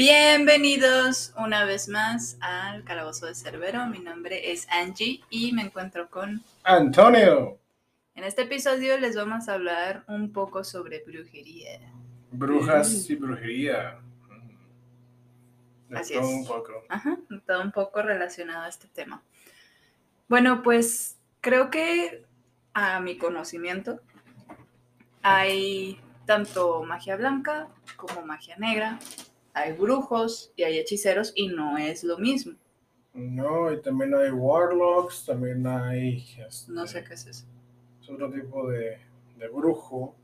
Bienvenidos una vez más al Calabozo de Cerbero. Mi nombre es Angie y me encuentro con Antonio. En este episodio les vamos a hablar un poco sobre brujería. Brujas y brujería. De Así todo es. un poco. Ajá, todo un poco relacionado a este tema. Bueno, pues creo que a mi conocimiento hay tanto magia blanca como magia negra, hay brujos y hay hechiceros y no es lo mismo. No, y también hay warlocks, también hay. este, No sé qué es eso. Es otro tipo de, de brujo.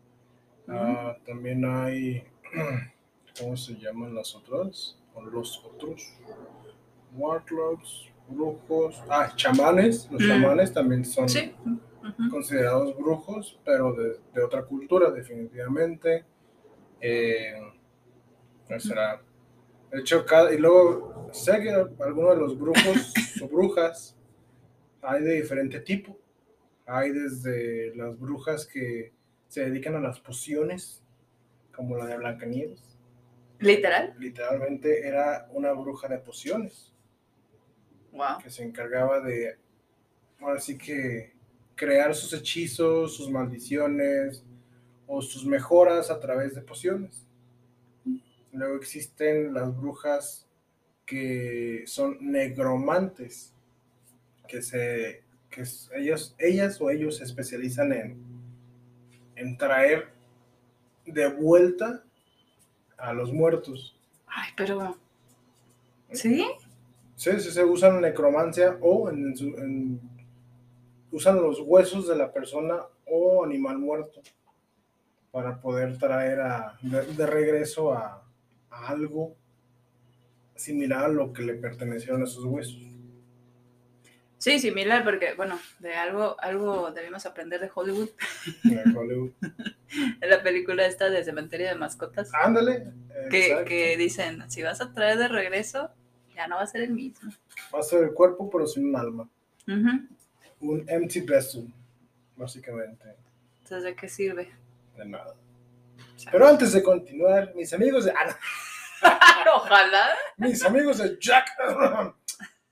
Ah, también hay. ¿Cómo se llaman las otras? O los otros. Warlocks, brujos. Ah, chamanes. Los chamanes también son Sí. considerados brujos, pero de, de otra cultura, definitivamente. Eh, ¿cuál será? De hecho, cada, y luego sé que algunos de los brujos o brujas hay de diferente tipo. Hay desde las brujas que se dedican a las pociones, como la de Blancanieves. Literal. Literalmente era una bruja de pociones Wow. que se encargaba de, ahora sí que, crear sus hechizos, sus maldiciones o sus mejoras a través de pociones. Luego existen las brujas que son negromantes, que se, que ellos, ellas o ellos se especializan en, en traer de vuelta a los muertos. Ay, pero. ¿Sí? Sí, sí, se usan necromancia o en, en usan los huesos de la persona o animal muerto para poder traer a, de, de regreso a, a algo similar a lo que le pertenecieron a esos huesos. Sí, similar, porque, bueno, de algo, algo debimos aprender de Hollywood. En Hollywood. La película esta de Cementerio de Mascotas. Ándale. que, que dicen, si vas a traer de regreso, ya no va a ser el mismo. Va a ser el cuerpo, pero sin un alma. Un empty vessel, básicamente. Entonces, ¿de qué sirve? De nada. Pero antes de continuar, mis amigos de. ah. Ojalá. mis amigos de Jack,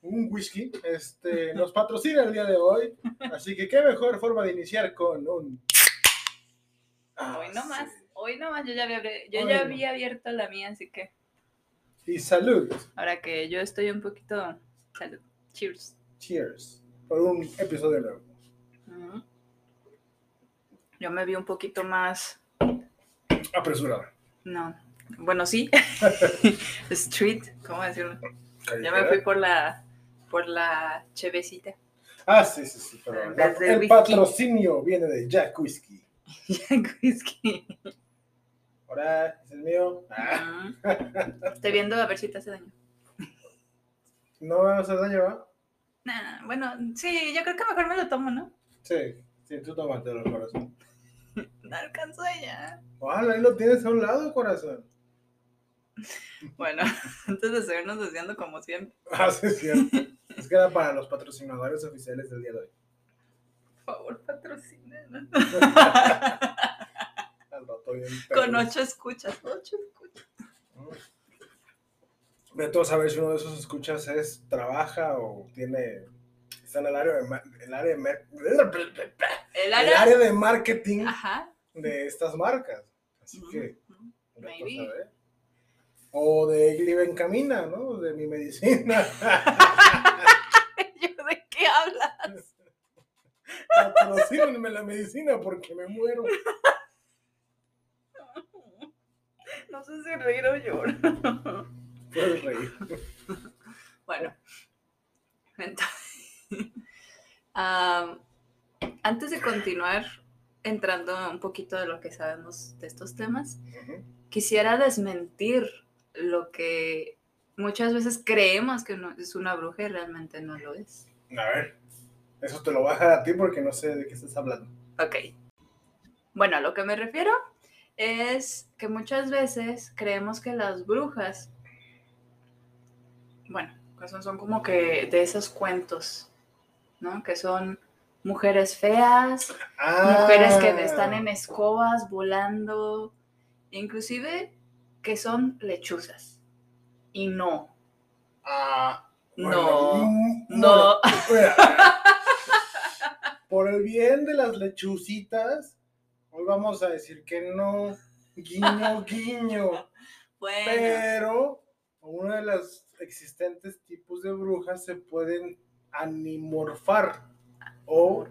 un whisky, este, nos patrocina el día de hoy. Así que qué mejor forma de iniciar con un. Ah, Hoy no más. sí. Hoy no más. Yo ya había, abri- yo Hoy ya no. había abierto la mía, así que Y salud. ahora que yo estoy un poquito. Salud. Cheers. Cheers. Por un episodio nuevo. Yo me vi un poquito más. Apresurada. No. Bueno, sí. Street. ¿Cómo decirlo? Ya me fui por la. Por la chevecita. Ah, sí, sí, sí. Pero el whisky. patrocinio viene de Jack Whisky. Whisky. Ahora, es el mío. Ah. Estoy viendo a ver si te hace daño. no me va a hacer daño, ¿va? Nah, bueno, sí, yo creo que mejor me lo tomo, ¿no? Sí, sí, tú tómatelo, corazón. No alcanzo ya. Ojalá, ahí lo tienes a un lado, corazón. Bueno, antes de seguirnos deseando como siempre, Ah, sí, es cierto. Es que era para los patrocinadores oficiales del día de hoy. por favor, patrocínenos. Al rato bien Con ocho escuchas, ocho escuchas. Vete a saber si uno de esos escuchas es, trabaja o tiene, está en el área de, el área de, El área de marketing Ajá. De estas marcas. Así que, ujú. vete a Maybe. saber. O de Gliben Camina, ¿no? De mi medicina. ¿Yo de qué hablas? Patrocínenme la medicina porque me muero. No sé si reír o llorar. Puedes reír. Bueno, entonces, antes de continuar entrando un poquito de lo que sabemos de estos temas, quisiera desmentir lo que muchas veces creemos que no- es una bruja y realmente no lo es. A ver, eso te lo voy a ti porque no sé de qué estás hablando. Ok. Bueno, a lo que me refiero es que muchas veces creemos que las brujas, bueno, son, son como que de esos cuentos, ¿no? Que son mujeres feas, mujeres que están Ah. en escobas volando, inclusive que son lechuzas. y no. Ah, No, bueno, no. Por el bien de las lechucitas, hoy vamos a decir que no. Guiño, guiño. Bueno, Pero uno de los existentes tipos de brujas se pueden animorfar o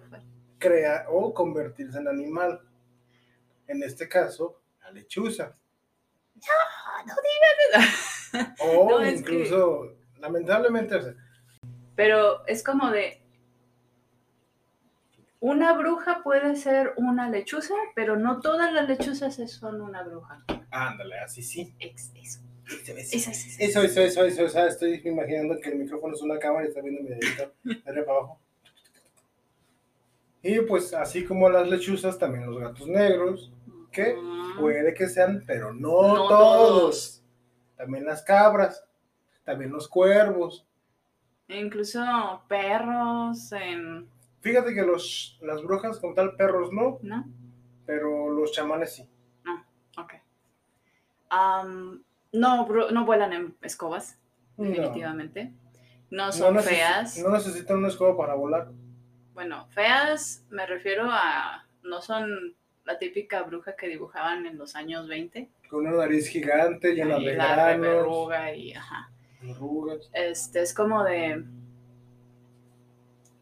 crear o convertirse en animal. En este caso, la lechuza. O No, es que- incluso, lamentablemente, o Pero es como de. Una bruja puede ser una lechuza, pero no todas las lechuzas son una bruja. ándale, así sí. Ex- Eso, Eso, eso, eso. eso, eso, eso, eso, o estoy imaginando que el micrófono es una cámara y está viendo mi dedito para abajo. Y pues así como las lechuzas, también los gatos negros. Mm, puede que sean, pero no, No todos. También las cabras, también los cuervos. e Incluso perros, en, Fíjate que los, las brujas como tal, perros no, ¿no? pero los chamanes sí. Ok. Am, no, no vuelan en escobas, definitivamente. No son feas. No necesitan una escoba para volar. Bueno, feas me refiero a. No son la típica bruja que dibujaban en los años 20. Con una nariz gigante, llena de la granos, y ajá. verrugas. Este es como de.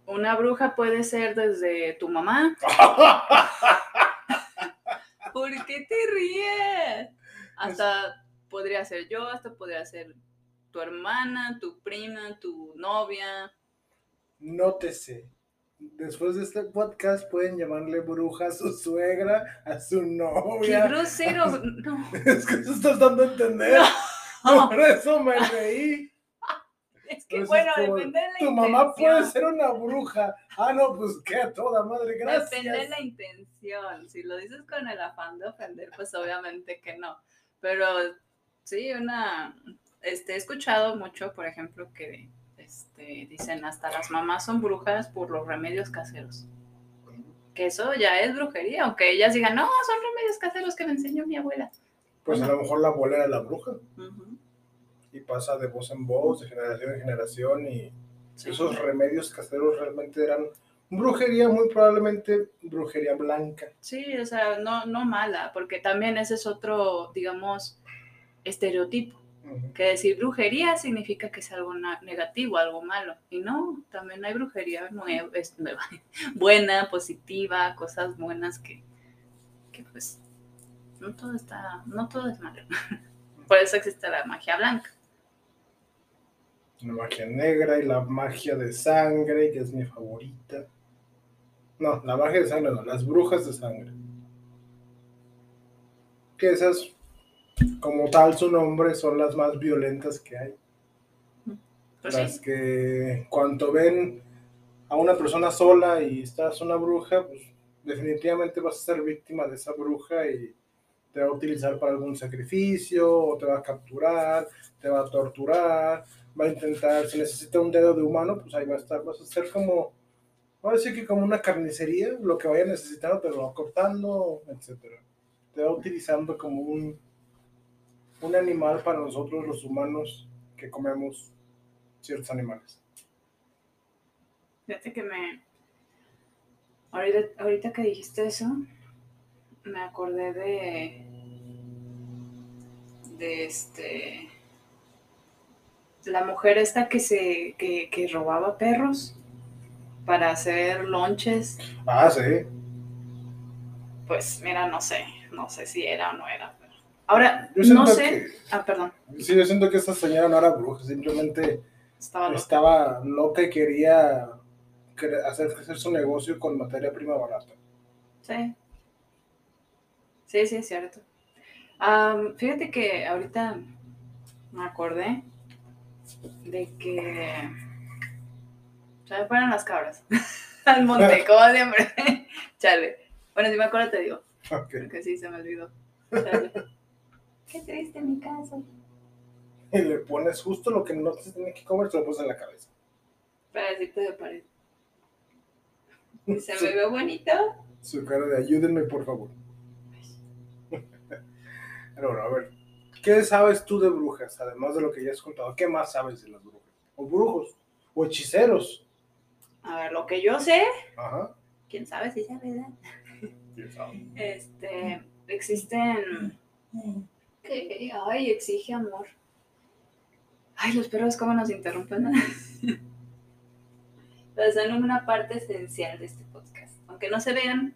Una bruja puede ser desde tu mamá. ¿Por qué te ríes? Hasta podría ser yo, hasta podría ser tu hermana, tu prima, tu novia. Nótese. Después de este podcast pueden llamarle bruja a su suegra, a su ¡Qué novia. grosero! No. Es que te estás dando a entender. Por eso me reí. Es que Entonces, bueno, como, depende de la Tu mamá puede ser una bruja. Ah, no, pues qué a toda madre, gracias. Depende de la intención. Si lo dices con el afán de ofender, pues obviamente que no. Pero sí, una. Este, he escuchado mucho, por ejemplo, que este, dicen hasta las mamás son brujas por los remedios caseros. Que eso ya es brujería, aunque ellas digan, no, son remedios caseros que me enseñó mi abuela. Pues a lo mejor la abuela era la bruja. Y pasa de voz en voz, de generación en generación. Y Sí. esos remedios caseros realmente eran brujería, muy probablemente brujería blanca. Sí, o sea, no, no mala, porque también ese es otro, digamos, estereotipo. Que decir brujería significa que es algo negativo, algo malo. Y no, también hay brujería nueva, es nueva, buena, positiva, cosas buenas que, que pues no todo está, no todo es malo. Por eso existe la magia blanca. La magia negra y la magia de sangre, que es mi favorita. No, la magia de sangre no, las brujas de sangre. Que esas, como tal su nombre, son las más violentas que hay. Pues las sí, que cuando ven a una persona sola y estás una bruja, pues definitivamente vas a ser víctima de esa bruja y te va a utilizar para algún sacrificio, o te va a capturar, te va a torturar, va a intentar, si necesita un dedo de humano, pues ahí va a estar, vas a ser como, ahora sí que como una carnicería, lo que vaya necesitando te lo va cortando, etcétera. Te va utilizando como un, un animal para nosotros los humanos que comemos ciertos animales. fíjate que me... Ahorita, ahorita que dijiste eso, me acordé de... De este... La mujer esta que se... que, que robaba perros para hacer lonches. Ah, sí. Pues mira, no sé, no sé si era o no era. Ahora, Yo no sé. que, Ah, perdón, sí, yo siento que esta señora no era bruja, simplemente estaba loca. estaba loca y quería hacer crecer su negocio con materia prima barata. Sí. Sí, sí, es cierto. Am, fíjate que ahorita me acordé de que se me fueron las cabras al monte, como siempre. Chale. Bueno, si me acuerdo te digo, Ok. porque sí se me olvidó. Chale. Qué triste mi caso. Y le pones justo lo que no se tiene que comer, se lo pones en la cabeza. Para decirte de pared. ¿Y se me ve bonito? su cara de ayúdenme, por favor. Pero bueno, a ver. ¿Qué sabes tú de brujas? Además de lo que ya has contado, ¿qué más sabes de las brujas? O brujos, o hechiceros. A ver, lo que yo sé, Ajá. quién sabe si sea verdad. ¿Quién sabe? Este, existen. Que Ay, exige amor. Ay, los perros, cómo nos interrumpen. Pero son una parte esencial de este podcast. Aunque no se vean,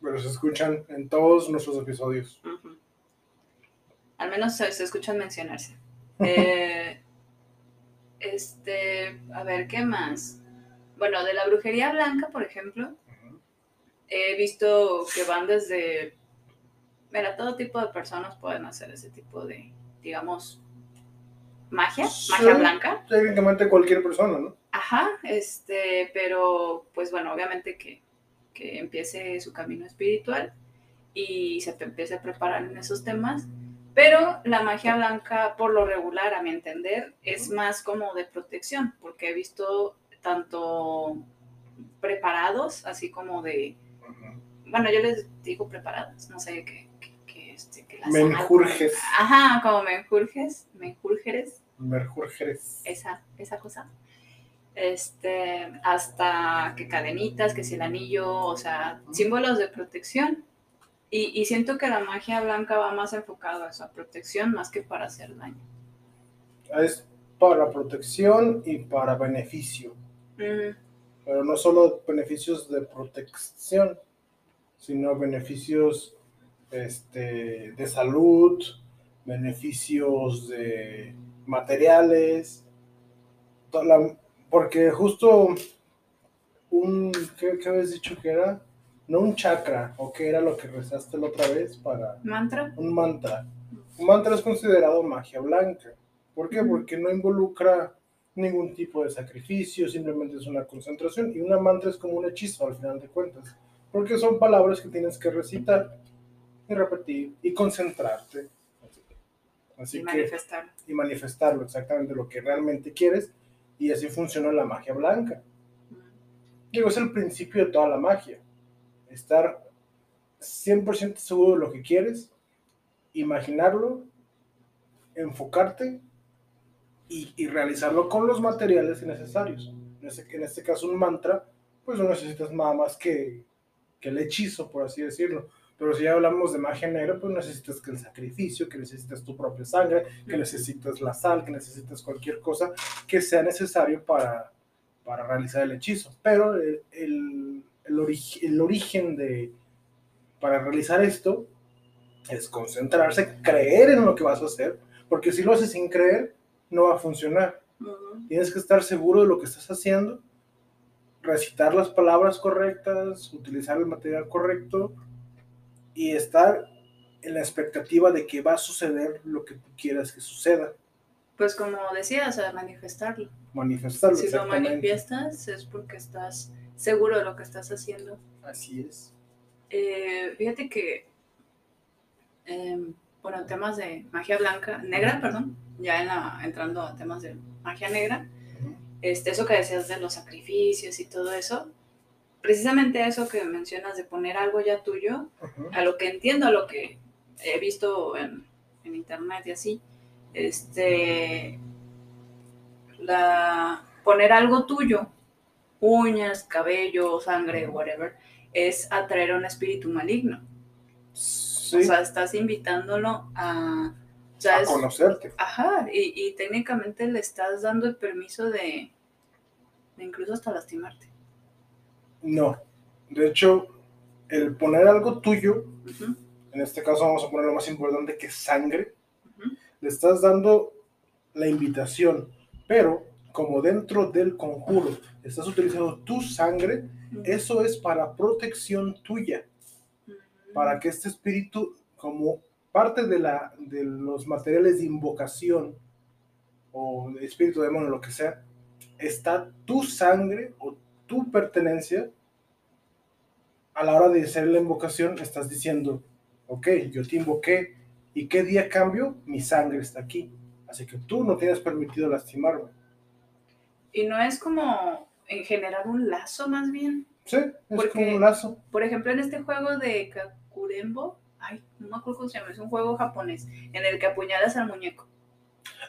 Pero se escuchan en todos nuestros episodios. Al menos se, se escuchan mencionarse. Eh, este, a ver, ¿qué más? Bueno, de la brujería blanca, por ejemplo, he visto que van desde... Mira, todo tipo de personas pueden hacer ese tipo de, digamos, magia, Sí. magia blanca. Técnicamente cualquier persona, ¿no? Ajá, este, pero pues bueno, obviamente que, que empiece su camino espiritual y se te empiece a preparar en esos temas. Pero la magia blanca, por lo regular, a mi entender, es más como de protección, porque he visto tanto preparados, así como de, bueno, yo les digo preparados, no sé qué, las Menjurjes. Ajá, como menjurjes, menjurjeres Merjurjeres. esa, esa cosa. Este, hasta que cadenitas, que si el anillo, o sea, símbolos de protección. Y, y siento que la magia blanca va más enfocada a esa protección más que para hacer daño. Es para protección y para beneficio. Pero no solo beneficios de protección, sino beneficios este, de salud, beneficios de materiales. toda la- porque justo un, ¿qué, qué habías dicho que era? No un chakra, o qué era lo que rezaste la otra vez para mantra. un mantra. Un mantra es considerado magia blanca. ¿Por qué? Porque no involucra ningún tipo de sacrificio, simplemente es una concentración. Y una mantra es como un hechizo al final de cuentas. Porque son palabras que tienes que recitar y repetir y concentrarte. Así y que, manifestar. y manifestarlo exactamente lo que realmente quieres. Y así funciona la magia blanca. Digo, es el principio de toda la magia. Estar 100% seguro de lo que quieres, imaginarlo, enfocarte y, y realizarlo con los materiales necesarios. En este, en este caso, un mantra, pues no necesitas nada más que, que el hechizo, por así decirlo. Pero si ya hablamos de magia negra, pues necesitas que el sacrificio, que necesitas tu propia sangre, que necesitas la sal, que necesitas cualquier cosa que sea necesario para, para realizar el hechizo. Pero el, el, el, ori- el origen de, para realizar esto es concentrarse, creer en lo que vas a hacer, porque si lo haces sin creer, no va a funcionar. Tienes que estar seguro de lo que estás haciendo, recitar las palabras correctas, utilizar el material correcto y estar en la expectativa de que va a suceder lo que tú quieras que suceda. Pues como decía, o sea, manifestarlo. Manifestarlo. Si lo manifiestas es porque estás seguro de lo que estás haciendo. Así es. Eh, fíjate que, eh, bueno, temas de magia blanca, negra, perdón, ya en la- entrando a temas de magia negra, este, eso que decías de los sacrificios y todo eso, precisamente eso que mencionas de poner algo ya tuyo, a lo que entiendo, a lo que he visto en, en internet y así, este, la, poner algo tuyo, uñas, cabello, sangre, whatever, es atraer a un espíritu maligno. Sí, O sea, estás invitándolo a... o sea, a es- conocerte. ajá, y, y técnicamente le estás dando el permiso de, de incluso hasta lastimarte. No. De hecho, el poner algo tuyo, en este caso vamos a poner lo más importante que sangre, le estás dando la invitación, pero como dentro del conjuro estás utilizando tu sangre, eso es para protección tuya, para que este espíritu, como parte de, la, de los materiales de invocación o de espíritu demonio, lo que sea, está tu sangre o tu pertenencia. A la hora de hacer la invocación, estás diciendo, ok, yo te invoqué, ¿y qué día cambio? Mi sangre está aquí. Así que tú no tienes permitido lastimarme. Y no es como en generar un lazo más bien. Sí, es Porque- como un lazo. Por ejemplo, en este juego de Kakurembo, Ay, no me acuerdo cómo se llama, es un juego japonés en el que apuñalas al muñeco.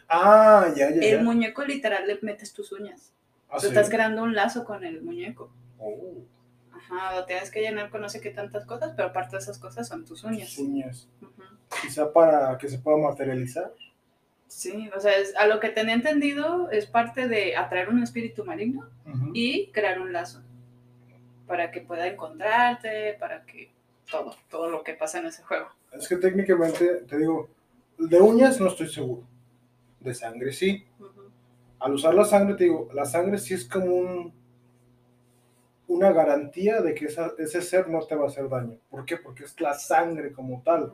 Ah, ya, ya, El ya. muñeco literal le metes tus uñas. Ah, Tú sí. estás creando un lazo con el muñeco. Oh, Ajá, lo tienes que llenar con no sé qué tantas cosas, pero aparte de esas cosas son tus uñas. uñas. Quizá para que se pueda materializar. Sí, o sea, es- a lo que tenía entendido es parte de atraer un espíritu maligno y crear un lazo para que pueda encontrarte, para que todo, todo lo que pasa en ese juego. Es que técnicamente, te digo, de uñas no estoy seguro. De sangre sí. Al usar la sangre, te digo, la sangre sí es como un, una garantía de que esa- ese ser no te va a hacer daño. ¿Por qué? Porque es la sangre como tal.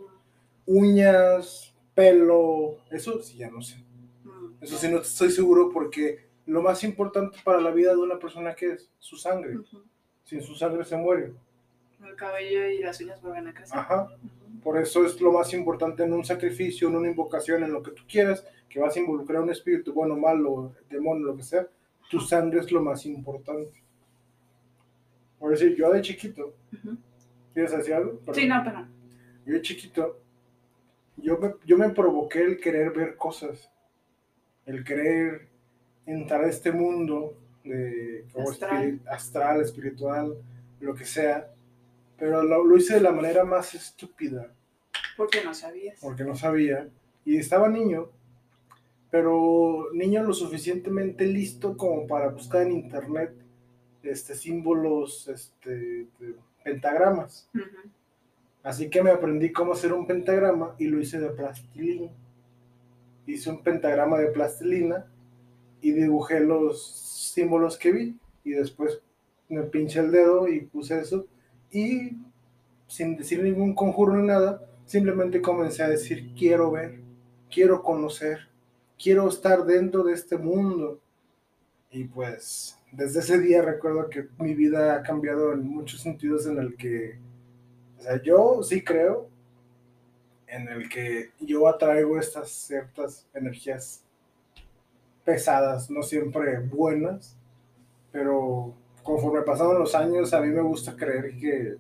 Uñas, pelo, eso sí ya no sé. Mm. Eso sí no estoy seguro porque lo más importante para la vida de una persona que es su sangre. Sin su sangre se muere. El cabello y las uñas vuelven a crecer. Ajá. Por eso es lo más importante en un sacrificio, en una invocación, en lo que tú quieras, que vas a involucrar a un espíritu, bueno, malo, demonio, lo que sea, tu sangre es lo más importante. Por decir, yo de chiquito. ¿quieres decir algo? Perdón. Sí, no, pero Yo de chiquito, yo me, yo me provoqué el querer ver cosas, el querer entrar a este mundo de, como astral, espiritual, lo que sea, pero lo, lo hice de la manera más estúpida, porque no sabías. porque no sabía, y estaba niño, pero niño lo suficientemente listo como para buscar en internet este, símbolos, este, pentagramas. Ujú. Así que me aprendí cómo hacer un pentagrama y lo hice de plastilina. Hice un pentagrama de plastilina y dibujé los símbolos que vi. Y después me pinché el dedo y puse eso. Y sin decir ningún conjuro ni nada, simplemente comencé a decir, quiero ver, quiero conocer, quiero estar dentro de este mundo. Y pues desde ese día recuerdo que mi vida ha cambiado en muchos sentidos en el que o sea, yo sí creo en el que yo atraigo estas ciertas energías pesadas, no siempre buenas, pero conforme pasaron los años, a mí me gusta creer que,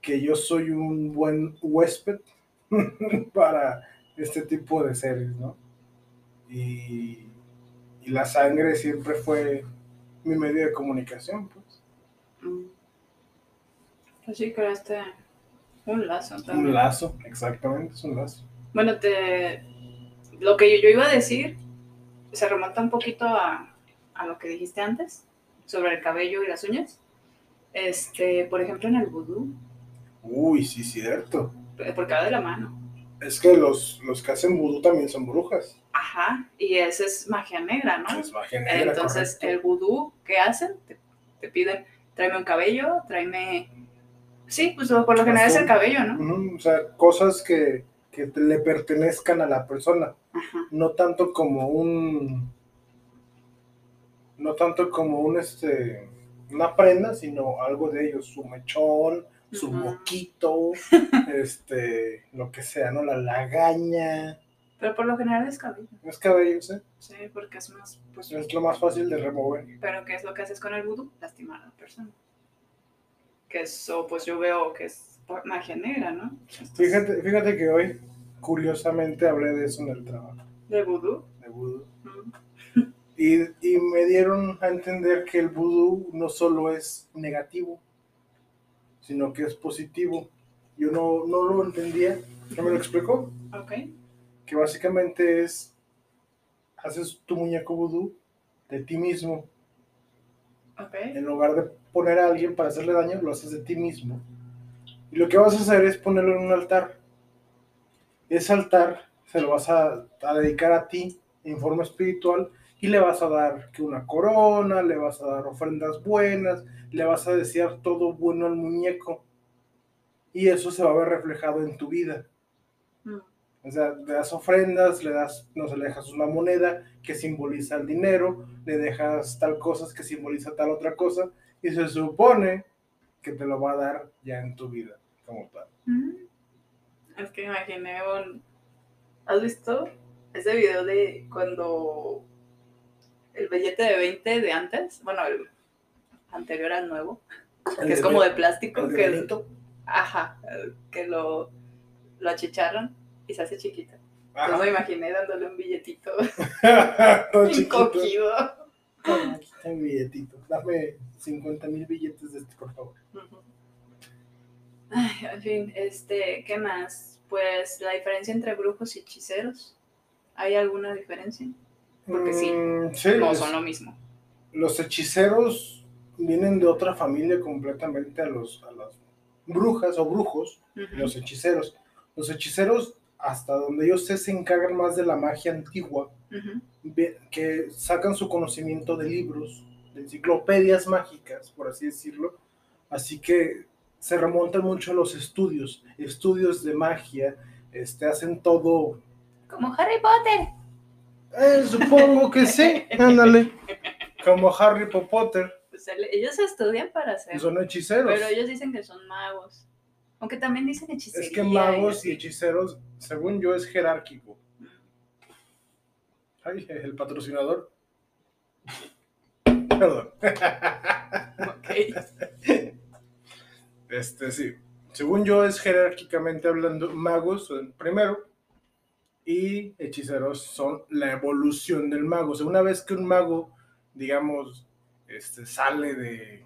que yo soy un buen huésped para este tipo de seres, ¿no? Y, y la sangre siempre fue mi medio de comunicación, pues. Mm. Pues sí, creaste un lazo también. Un lazo, exactamente, es un lazo. Bueno, te... lo que yo iba a decir se remonta un poquito a, a lo que dijiste antes sobre el cabello y las uñas. Este, por ejemplo, en el vudú, Uy, sí, cierto. porque va de la mano. Es que los, los que hacen vudú también son brujas. Ajá, y esa es magia negra, ¿no? Es magia negra, Entonces, correcto. el vudú, ¿qué hacen? Te, te piden, tráeme un cabello, tráeme... Sí, pues por lo general es el cabello, ¿no? O sea, cosas que, que le pertenezcan a la persona. Ajá. No tanto como un. No tanto como un este. Una prenda, sino algo de ellos. Su mechón, su Ujú. moquito, este. Lo que sea, ¿no? La lagaña. Pero por lo general es cabello. Es cabellos, ¿eh? Sí, porque es más, pues... Es lo más fácil de remover. Pero ¿qué es lo que haces con el vudú? Lastimar a la persona. Que eso, pues yo veo que es magia negra, ¿no? Fíjate, fíjate que hoy, curiosamente, hablé de eso en el trabajo. De vudú. De vudú. Y, y me dieron a entender que el vudú no solo es negativo, sino que es positivo. Yo no, no lo entendía, no me lo explicó, Ok. que básicamente es, haces tu muñeco vudú de ti mismo. Ok. En lugar de poner a alguien para hacerle daño, lo haces de ti mismo. Y lo que vas a hacer es ponerlo en un altar. Ese altar se lo vas a, a dedicar a ti en forma espiritual y le vas a dar que una corona, le vas a dar ofrendas buenas, le vas a desear todo bueno al muñeco. Y eso se va a ver reflejado en tu vida. Mm. O sea, le das ofrendas, le das, no sé, le dejas una moneda que simboliza el dinero, le dejas tal cosas que simboliza tal otra cosa, y se supone que te lo va a dar ya en tu vida, como tal. Mm. Es que imaginé un... ¿Has visto ese video de cuando el billete de 20 de antes, bueno, el anterior al nuevo, que es como de plástico, el que. Ajá, que lo, lo achicharran y se hace chiquito. Ajá. Yo me imaginé dándole un billetito encogido. Toma, aquí está mi billetito. Dame 50 mil billetes de este, por favor. Ay, en fin, este, ¿qué más? Pues la diferencia entre brujos y hechiceros. ¿Hay alguna diferencia? Porque sí, Mm, sí, No es- son lo mismo. los hechiceros vienen de otra familia completamente a, los, a las brujas o brujos, Ujú. los hechiceros. Los hechiceros, hasta donde yo sé, se encargan más de la magia antigua, que sacan su conocimiento de libros, de enciclopedias mágicas, por así decirlo. Así que se remontan mucho a los estudios, estudios de magia, este, hacen todo Como Harry Potter. Eh, supongo que sí, ándale. Como Harry Potter, Pues el- ellos estudian para ser. son hechiceros. Pero ellos dicen que son magos. Aunque también dicen hechicería. Es que magos y hechiceros, según yo, es jerárquico. Ay, el patrocinador. Perdón. Ok. Este, sí. Según yo, es jerárquicamente hablando, magos son primero y hechiceros son la evolución del mago. O sea, una vez que un mago, digamos, este, sale de,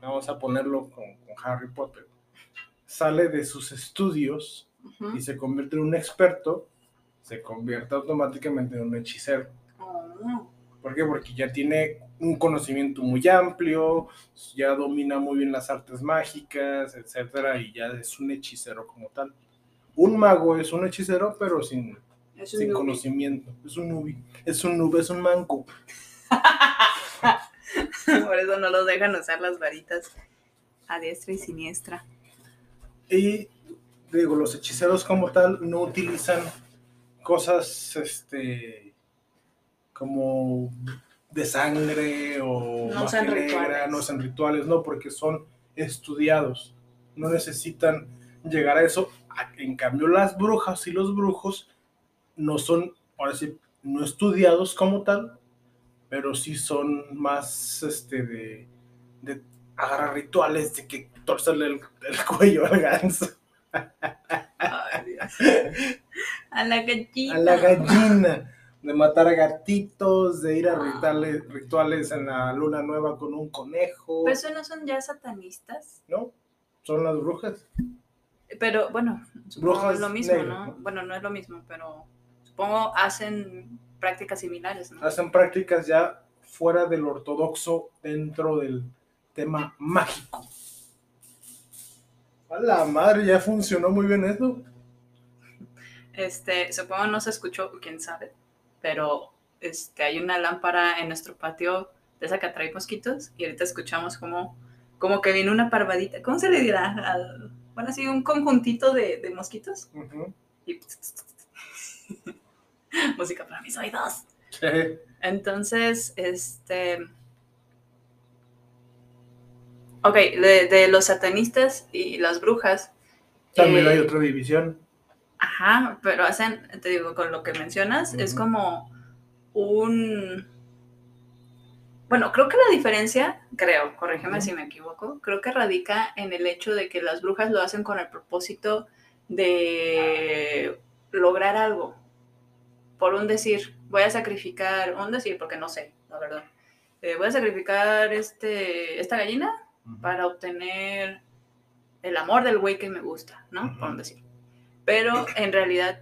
vamos a ponerlo con, con Harry Potter, sale de sus estudios y se convierte en un experto, se convierte automáticamente en un hechicero. Oh. ¿Por qué? Porque ya tiene un conocimiento muy amplio, ya domina muy bien las artes mágicas, etcétera, y ya es un hechicero como tal. Un mago es un hechicero, pero sin, sin nubi. conocimiento. Es un nubi, es un nube, es un manco. Por eso no los dejan usar las varitas a diestra y siniestra. Y digo, los hechiceros como tal no utilizan cosas este como de sangre o No usan rituales. no usan rituales, no, porque son estudiados. No necesitan llegar a eso. En cambio, las brujas y los brujos no son, ahora sí, no estudiados como tal, pero sí son más este de, de agarrar rituales, de que torcerle el, el cuello al ganso. Ay. A la gallina. a la gallina, de matar a gatitos, de ir a rituales, rituales en la luna nueva con un conejo, Pero eso no son ya satanistas. ¿no? Son las brujas. Pero bueno, supongo Brujas es lo mismo, negras, ¿no? ¿no? Bueno, no es lo mismo, pero supongo hacen prácticas similares, ¿no? Hacen prácticas ya fuera del ortodoxo dentro del tema mágico. A la madre, ya funcionó muy bien eso. Este, supongo no se escuchó, quién sabe, pero este, hay una lámpara en nuestro patio de esa que atrae mosquitos y ahorita escuchamos como, como que viene una parvadita, ¿cómo se le dirá? Al- bueno, así un conjuntito de, de mosquitos Ujú. y música para mis oídos. Sí. Entonces, este... Ok, de, de los satanistas y las brujas. También eh, hay otra división. Ajá, pero hacen, te digo, con lo que mencionas, es como un... Bueno, creo que la diferencia, creo, corrígeme si me equivoco, creo que radica en el hecho de que las brujas lo hacen con el propósito de lograr algo. Por un decir, voy a sacrificar, un decir, porque no sé, la verdad. Eh, voy a sacrificar este, esta gallina para obtener el amor del güey que me gusta, ¿no? Por Ujú. un decir. Pero en realidad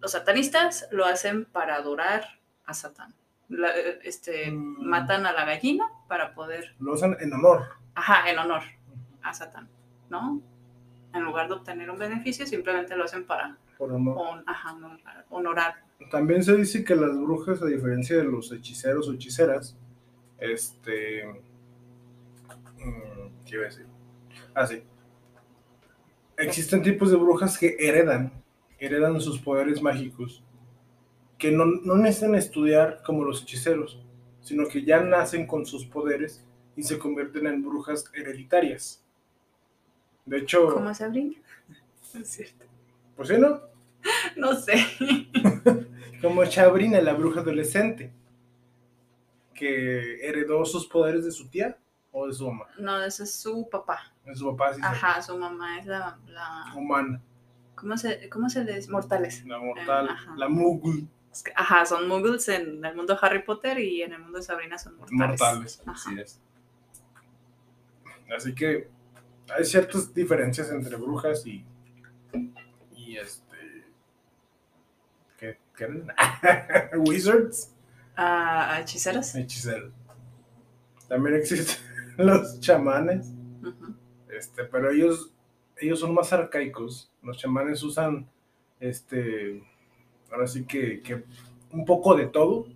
los satanistas lo hacen para adorar a Satán. La- este, Mm. Matan a la gallina para poder, Lo usan en honor. ajá, en honor a Satán, ¿no? En lugar de obtener un beneficio, simplemente lo hacen para Por honor. hon- ajá, honorar, honorar. También se dice que las brujas, a diferencia de los hechiceros o hechiceras, este. mm, ¿Qué iba a decir? Ah, sí. Existen tipos de brujas que heredan, heredan sus poderes mágicos, que no, no necesitan estudiar como los hechiceros, sino que ya nacen con sus poderes y se convierten en brujas hereditarias. De hecho, ¿Cómo Sabrina? Es cierto. pues sí, ¿no? No sé. como Chabrina, la bruja adolescente, que heredó sus poderes de su tía ¿O de su mamá? No, ese es su papá. De su papá, sí. Ajá, su mamá es la... la Humana. ¿cómo, se, ¿Cómo se les...? Mortales. La mortal. ajá. la Muggle. Es Ajá, son muggles en el mundo de Harry Potter y en el mundo de Sabrina son mortales. Mortales. Ajá. Así es. Así que hay ciertas diferencias entre brujas y. Y este. ¿Qué? ¿Qué eran? Wizards. Ah, hechiceras. Hechiceros. También existen los chamanes. Este, pero ellos, ellos son más arcaicos. Los chamanes usan, este, ahora sí que, que un poco de todo,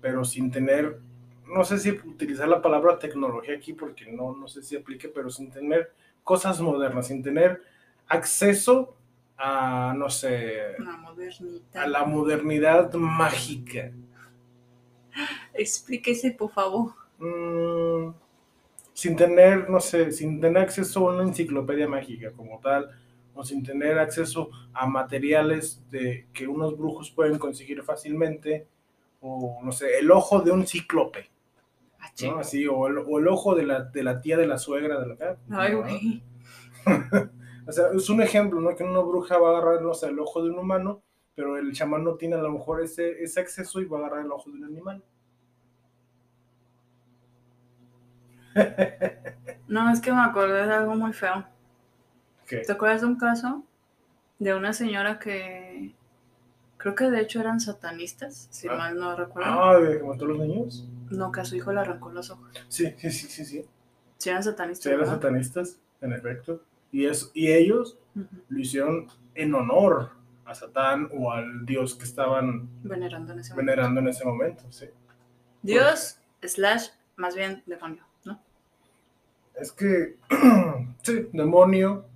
pero sin tener, no sé si utilizar la palabra tecnología aquí porque no, no sé si aplique, pero sin tener cosas modernas, sin tener acceso a, no sé, a la modernidad mágica. Explíquese, por favor. Mm, sin tener, no sé, sin tener acceso a una enciclopedia mágica como tal, o sin tener acceso a materiales de, que unos brujos pueden conseguir fácilmente, o no sé, el ojo de un cíclope, Ah. Así, o el, o el ojo de la, de la tía de la suegra de la casa. Ay, ¿no? O sea, es un ejemplo, ¿no? Que una bruja va a agarrar, no sé, el ojo de un humano, pero el chamán no tiene a lo mejor ese, ese acceso y va a agarrar el ojo de un animal. No, es que me acordé de algo muy feo. ¿Qué? ¿Te acuerdas de un caso de una señora que creo que de hecho eran satanistas, si Ah. mal no recuerdo? Ah, ¿de que mató a los niños? No, que a su hijo le arrancó los ojos. Sí, sí, sí, sí, sí. Si eran satanistas. Sí, eran ¿verdad? satanistas, en efecto. Y, es, y ellos lo hicieron en honor a Satán o al dios que estaban Venerando en ese momento. venerando en ese momento. Sí. Dios, slash, más bien demonio, ¿no? Es que, sí, demonio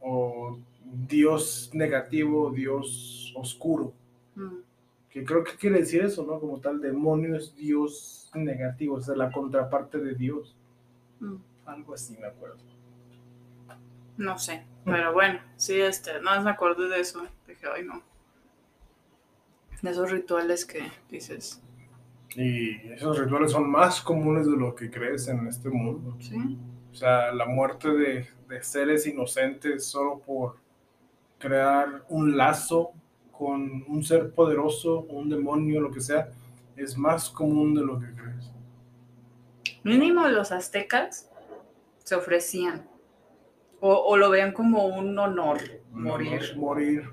o dios negativo, dios oscuro. Mm. Que creo que quiere decir eso, ¿no? Como tal, demonio es dios negativo, o sea, la contraparte de Dios. Mm. Algo así, me acuerdo. No sé, pero bueno, sí, este, más me acordé de eso. Dije, ay, no. De esos rituales que dices, Y esos rituales son más comunes de lo que crees en este mundo. sí, O sea, la muerte de, de seres inocentes solo por crear un lazo con un ser poderoso, un demonio, lo que sea, es más común de lo que crees. mínimo los aztecas se ofrecían. O, o lo vean como un honor morir No, morir.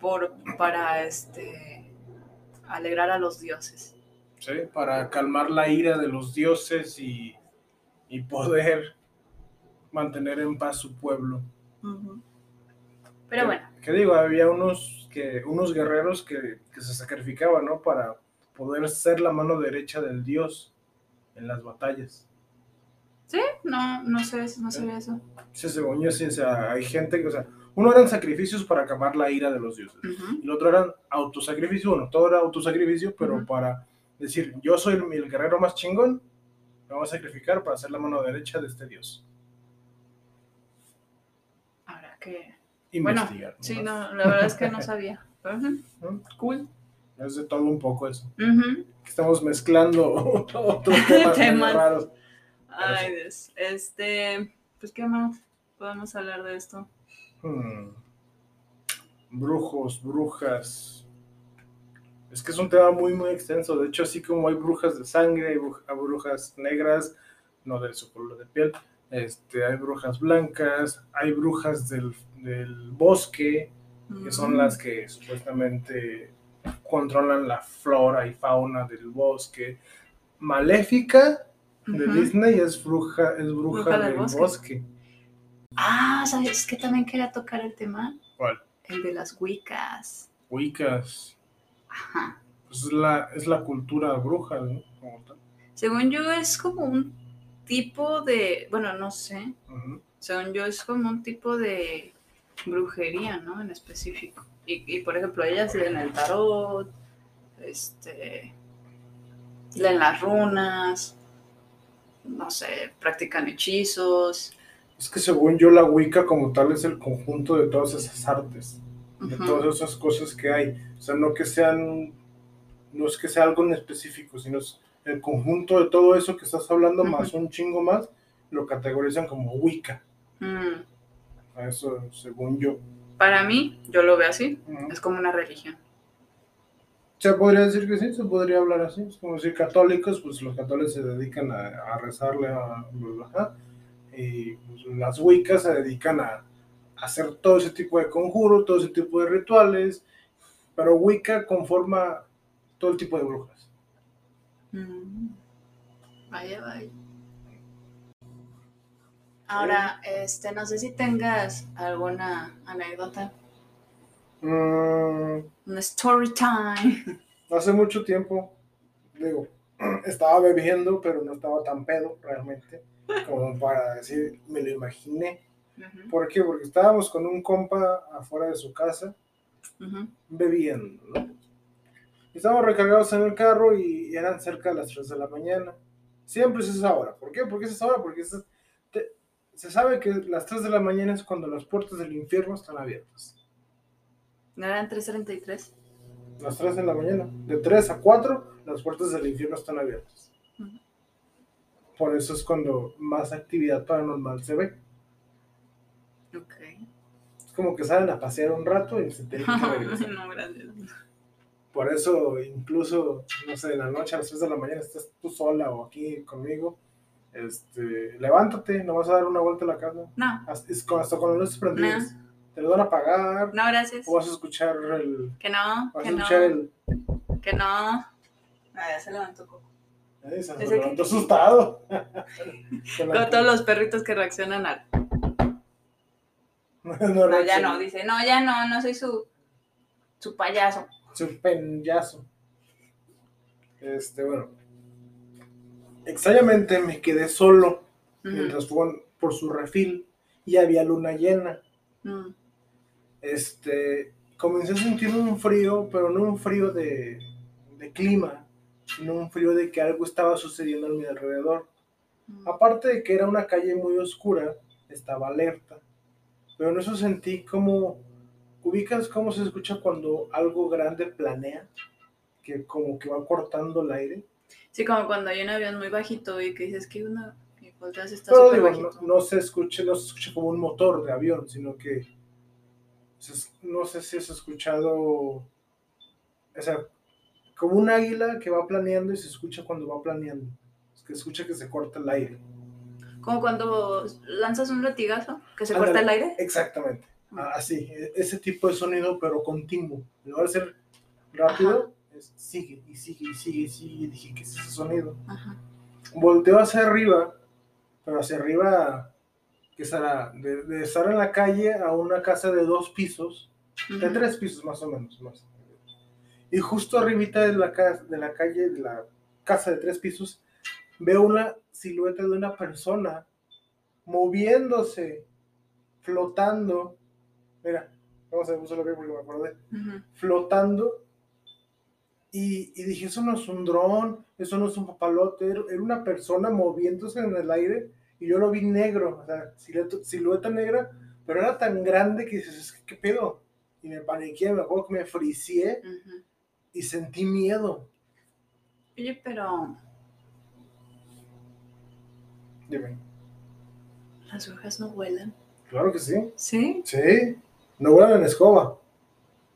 por, para este alegrar a los dioses. ¿sí? Para calmar la ira de los dioses y, y poder mantener en paz su pueblo. Pero Que- bueno, Que digo, había unos, que, unos guerreros que, que se sacrificaban, ¿no? Para poder ser la mano derecha del dios en las batallas. Sí, no, no sé, no sabía eso. Sí, según yo, sí, o sea, hay gente que, o sea, uno eran sacrificios para calmar la ira de los dioses. Y el otro eran autosacrificio, bueno, todo era autosacrificio, pero para decir, yo soy el, el guerrero más chingón, me voy a sacrificar para ser la mano derecha de este dios. Habrá que. Bueno, Investigar. sí, no, la verdad es que no sabía. Cool. Es de todo un poco eso. Estamos mezclando otros temas, Temas. raros. Ay, Dios. Este, pues, ¿qué más podemos hablar de esto? Hmm. Brujos, brujas. Es que es un tema muy, muy extenso. De hecho, así como hay brujas de sangre, hay bruj- hay brujas negras, no de su color de piel, este, hay brujas blancas, hay brujas del, del bosque, que son Mm. las que supuestamente controlan la flora y fauna del bosque. Maléfica de. Disney es bruja, es bruja, Bruja del del bosque. bosque. Ah, ¿sabes que también quería tocar el tema? ¿Cuál? El de las Wiccas. Wiccas. Ajá. Pues es la, es la cultura bruja, ¿no? Como tal. Según yo, es como un tipo de. Bueno, no sé. Según yo, es como un tipo de brujería, ¿no? En específico. Y, y, por ejemplo, ellas leen el tarot, este. leen las runas, no sé, practican hechizos. Es que según yo la Wicca como tal es el conjunto de todas esas artes, de todas esas cosas que hay. O sea, no que sean, no es que sea algo en específico, sino es el conjunto de todo eso que estás hablando, más un chingo más, lo categorizan como Wicca. Mm, Eso, según yo. Para mí, yo lo veo así, es como una religión. Se podría decir que sí, se podría hablar así. Es como decir católicos, pues los católicos se dedican a, a rezarle a. ajá, Y pues, las Wiccas se dedican a, a hacer todo ese tipo de conjuros, todo ese tipo de rituales. Pero Wicca conforma todo el tipo de brujas. Mm. Vaya, vaya. Ahora, este, no sé si tengas alguna anécdota, Mm, un story time. hace mucho tiempo, digo, estaba bebiendo, pero no estaba tan pedo realmente, como para decir, me lo imaginé. ¿Por qué? Porque estábamos con un compa afuera de su casa bebiendo, ¿no? Estábamos recargados en el carro y eran cerca de las 3 de la mañana. Siempre es esa hora. ¿Por qué? Porque es esa hora, porque es- te- se sabe que las 3 de la mañana es cuando las puertas del infierno están abiertas. ¿No eran 3.33? Las 3 de la mañana. De 3 a 4, las puertas del infierno están abiertas. Por eso es cuando más actividad paranormal se ve. Ok. Es como que salen a pasear un rato y se tienen que regresar. no, gracias. Por eso, incluso, no sé, en la noche a las 3 de la mañana estás tú sola o aquí conmigo, este, levántate, no vas a dar una vuelta a la casa. No, Hasta, hasta con las luces prendidas. Te lo van a pagar, no, gracias. o vas a escuchar el. Que no, Vas que a no, escuchar el. que no. Ah, ya se levantó Coco. eh, se levantó que- asustado. Con todos los perritos que reaccionan al... no, No, ya no, dice, no, ya no, no soy su, su payaso. Su peñazo. Este, bueno. Extrañamente me quedé solo mientras fueron por su refil y había luna llena. Mm, este, comencé a sentir un frío, pero no un frío de, de clima, sino un frío de que algo estaba sucediendo a mi alrededor. mm. Aparte de que era una calle muy oscura, estaba alerta, pero en eso sentí como, ubicas cómo se escucha cuando algo grande planea, que como que va cortando el aire. Sí, como cuando hay un avión muy bajito y que dices que una... Y volteas está Pero digo, no, no se escucha, no se escucha como un motor de avión, sino que no sé si has escuchado, o sea, como un águila que va planeando y se escucha cuando va planeando. Es que escucha que se corta el aire. Como cuando lanzas un latigazo, que se Ándale. corta el aire. Exactamente. Así, e- ese tipo de sonido, pero continuo. En lugar de ser rápido, es- sigue y sigue y sigue y sigue. Y dije, ¿qué es ese sonido? Ajá. Volteo hacia arriba, pero hacia arriba, que será? De, de estar en la calle a una casa de dos pisos, de tres pisos más o menos. Más. Y justo arribita de la, de la calle, de la casa de tres pisos, veo una silueta de una persona moviéndose, flotando. Mira, vamos a ver porque me acordé flotando. Y, y dije, eso no es un dron, eso no es un papalote, era una persona moviéndose en el aire y yo lo vi negro, o sea, silueta, silueta negra, pero era tan grande que dices, "Es que, ¿qué pedo? Y me paniqué, me acuerdo que me fricié y sentí miedo. Oye, pero Dime, las brujas no vuelan. claro que sí, ¿Sí? sí, no vuelan en escoba,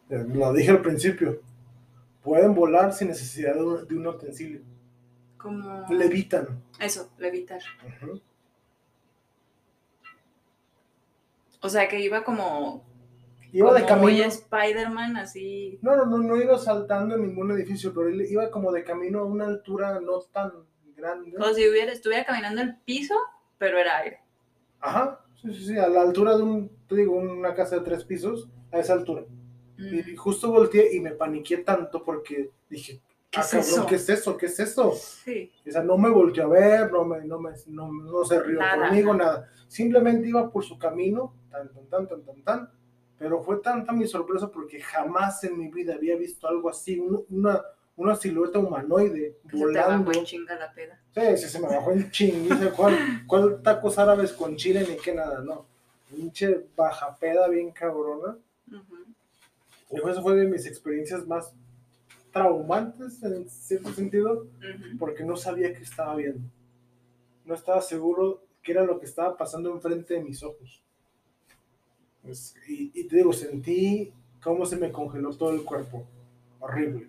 lo dije al principio, pueden volar sin necesidad de un, de un utensilio, Como... levitan. Eso, levitar. Ujú. O sea, que iba como... Iba de como camino. Spider-Man, así... No, no, no, no iba saltando en ningún edificio, pero él iba como de camino a una altura no tan grande. Como si hubiera, estuviera caminando el piso, pero era aire. Ajá, sí, sí, sí, a la altura de un, te digo, una casa de tres pisos, a esa altura. Mm. Y justo volteé y me paniqué tanto porque dije, ¿Qué ah, es cabrón, eso? ¿qué es eso? ¿Qué es eso? Sí. O sea, no me volteó a ver, no, me, no, me, no, no se rió Nada. conmigo, nada. Simplemente iba por su camino, tan, tan, tan, tan, tan, tan. Pero fue tanta mi sorpresa porque jamás en mi vida había visto algo así, un- una, una silueta humanoide Que se te bajó volando. en chinga la peda. Sí, sí, se me bajó en chinguiza. ¿Cuál, ¿Cuál tacos árabes con chile ni qué nada? No. Pinche bajapeda bien cabrona. Ujú. Y esa fue de mis experiencias más traumantes en cierto sentido porque no sabía qué estaba viendo. No estaba seguro qué era lo que estaba pasando enfrente de mis ojos. Pues, y, y te digo, sentí cómo se me congeló todo el cuerpo. Horrible.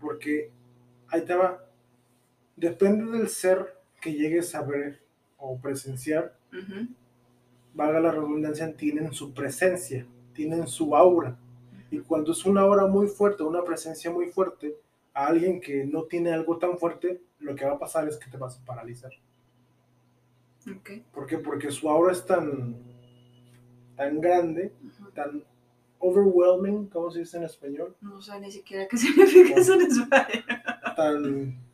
Porque ahí va. Depende del ser que llegues a ver o presenciar, Ujú. valga la redundancia, tienen su presencia, tienen su aura. Y cuando es una aura muy fuerte, una presencia muy fuerte, a alguien que no tiene algo tan fuerte, lo que va a pasar es que te vas a paralizar. Ok. ¿Por qué? Porque su aura es tan, tan grande, tan overwhelming, ¿cómo se dice en español? No sé ni siquiera qué significa eso en español. Tan...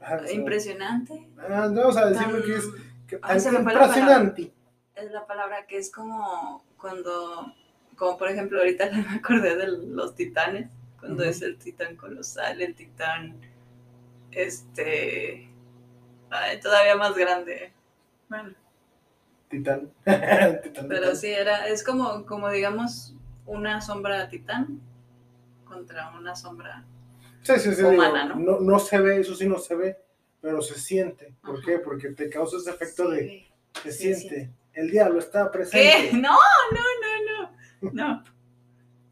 Impresionante. Ah, vamos a decirlo Tan- que es que, Ay, tan se me fue la impresionante. Es la palabra que es como cuando, como por ejemplo ahorita me acordé de los titanes, cuando es el titán colosal, el titán, este, ay, todavía más grande. Bueno, Titán. Titán, pero titán. sí, era, es como, como digamos, una sombra titán contra una sombra. Sí, sí, sí, humana, digo, ¿no? ¿no? se ve, eso sí no se ve, pero se siente. ¿Por Ajá. qué? Porque te causa ese efecto de se siente. El diablo está ¿Qué? presente. No, no, no, no.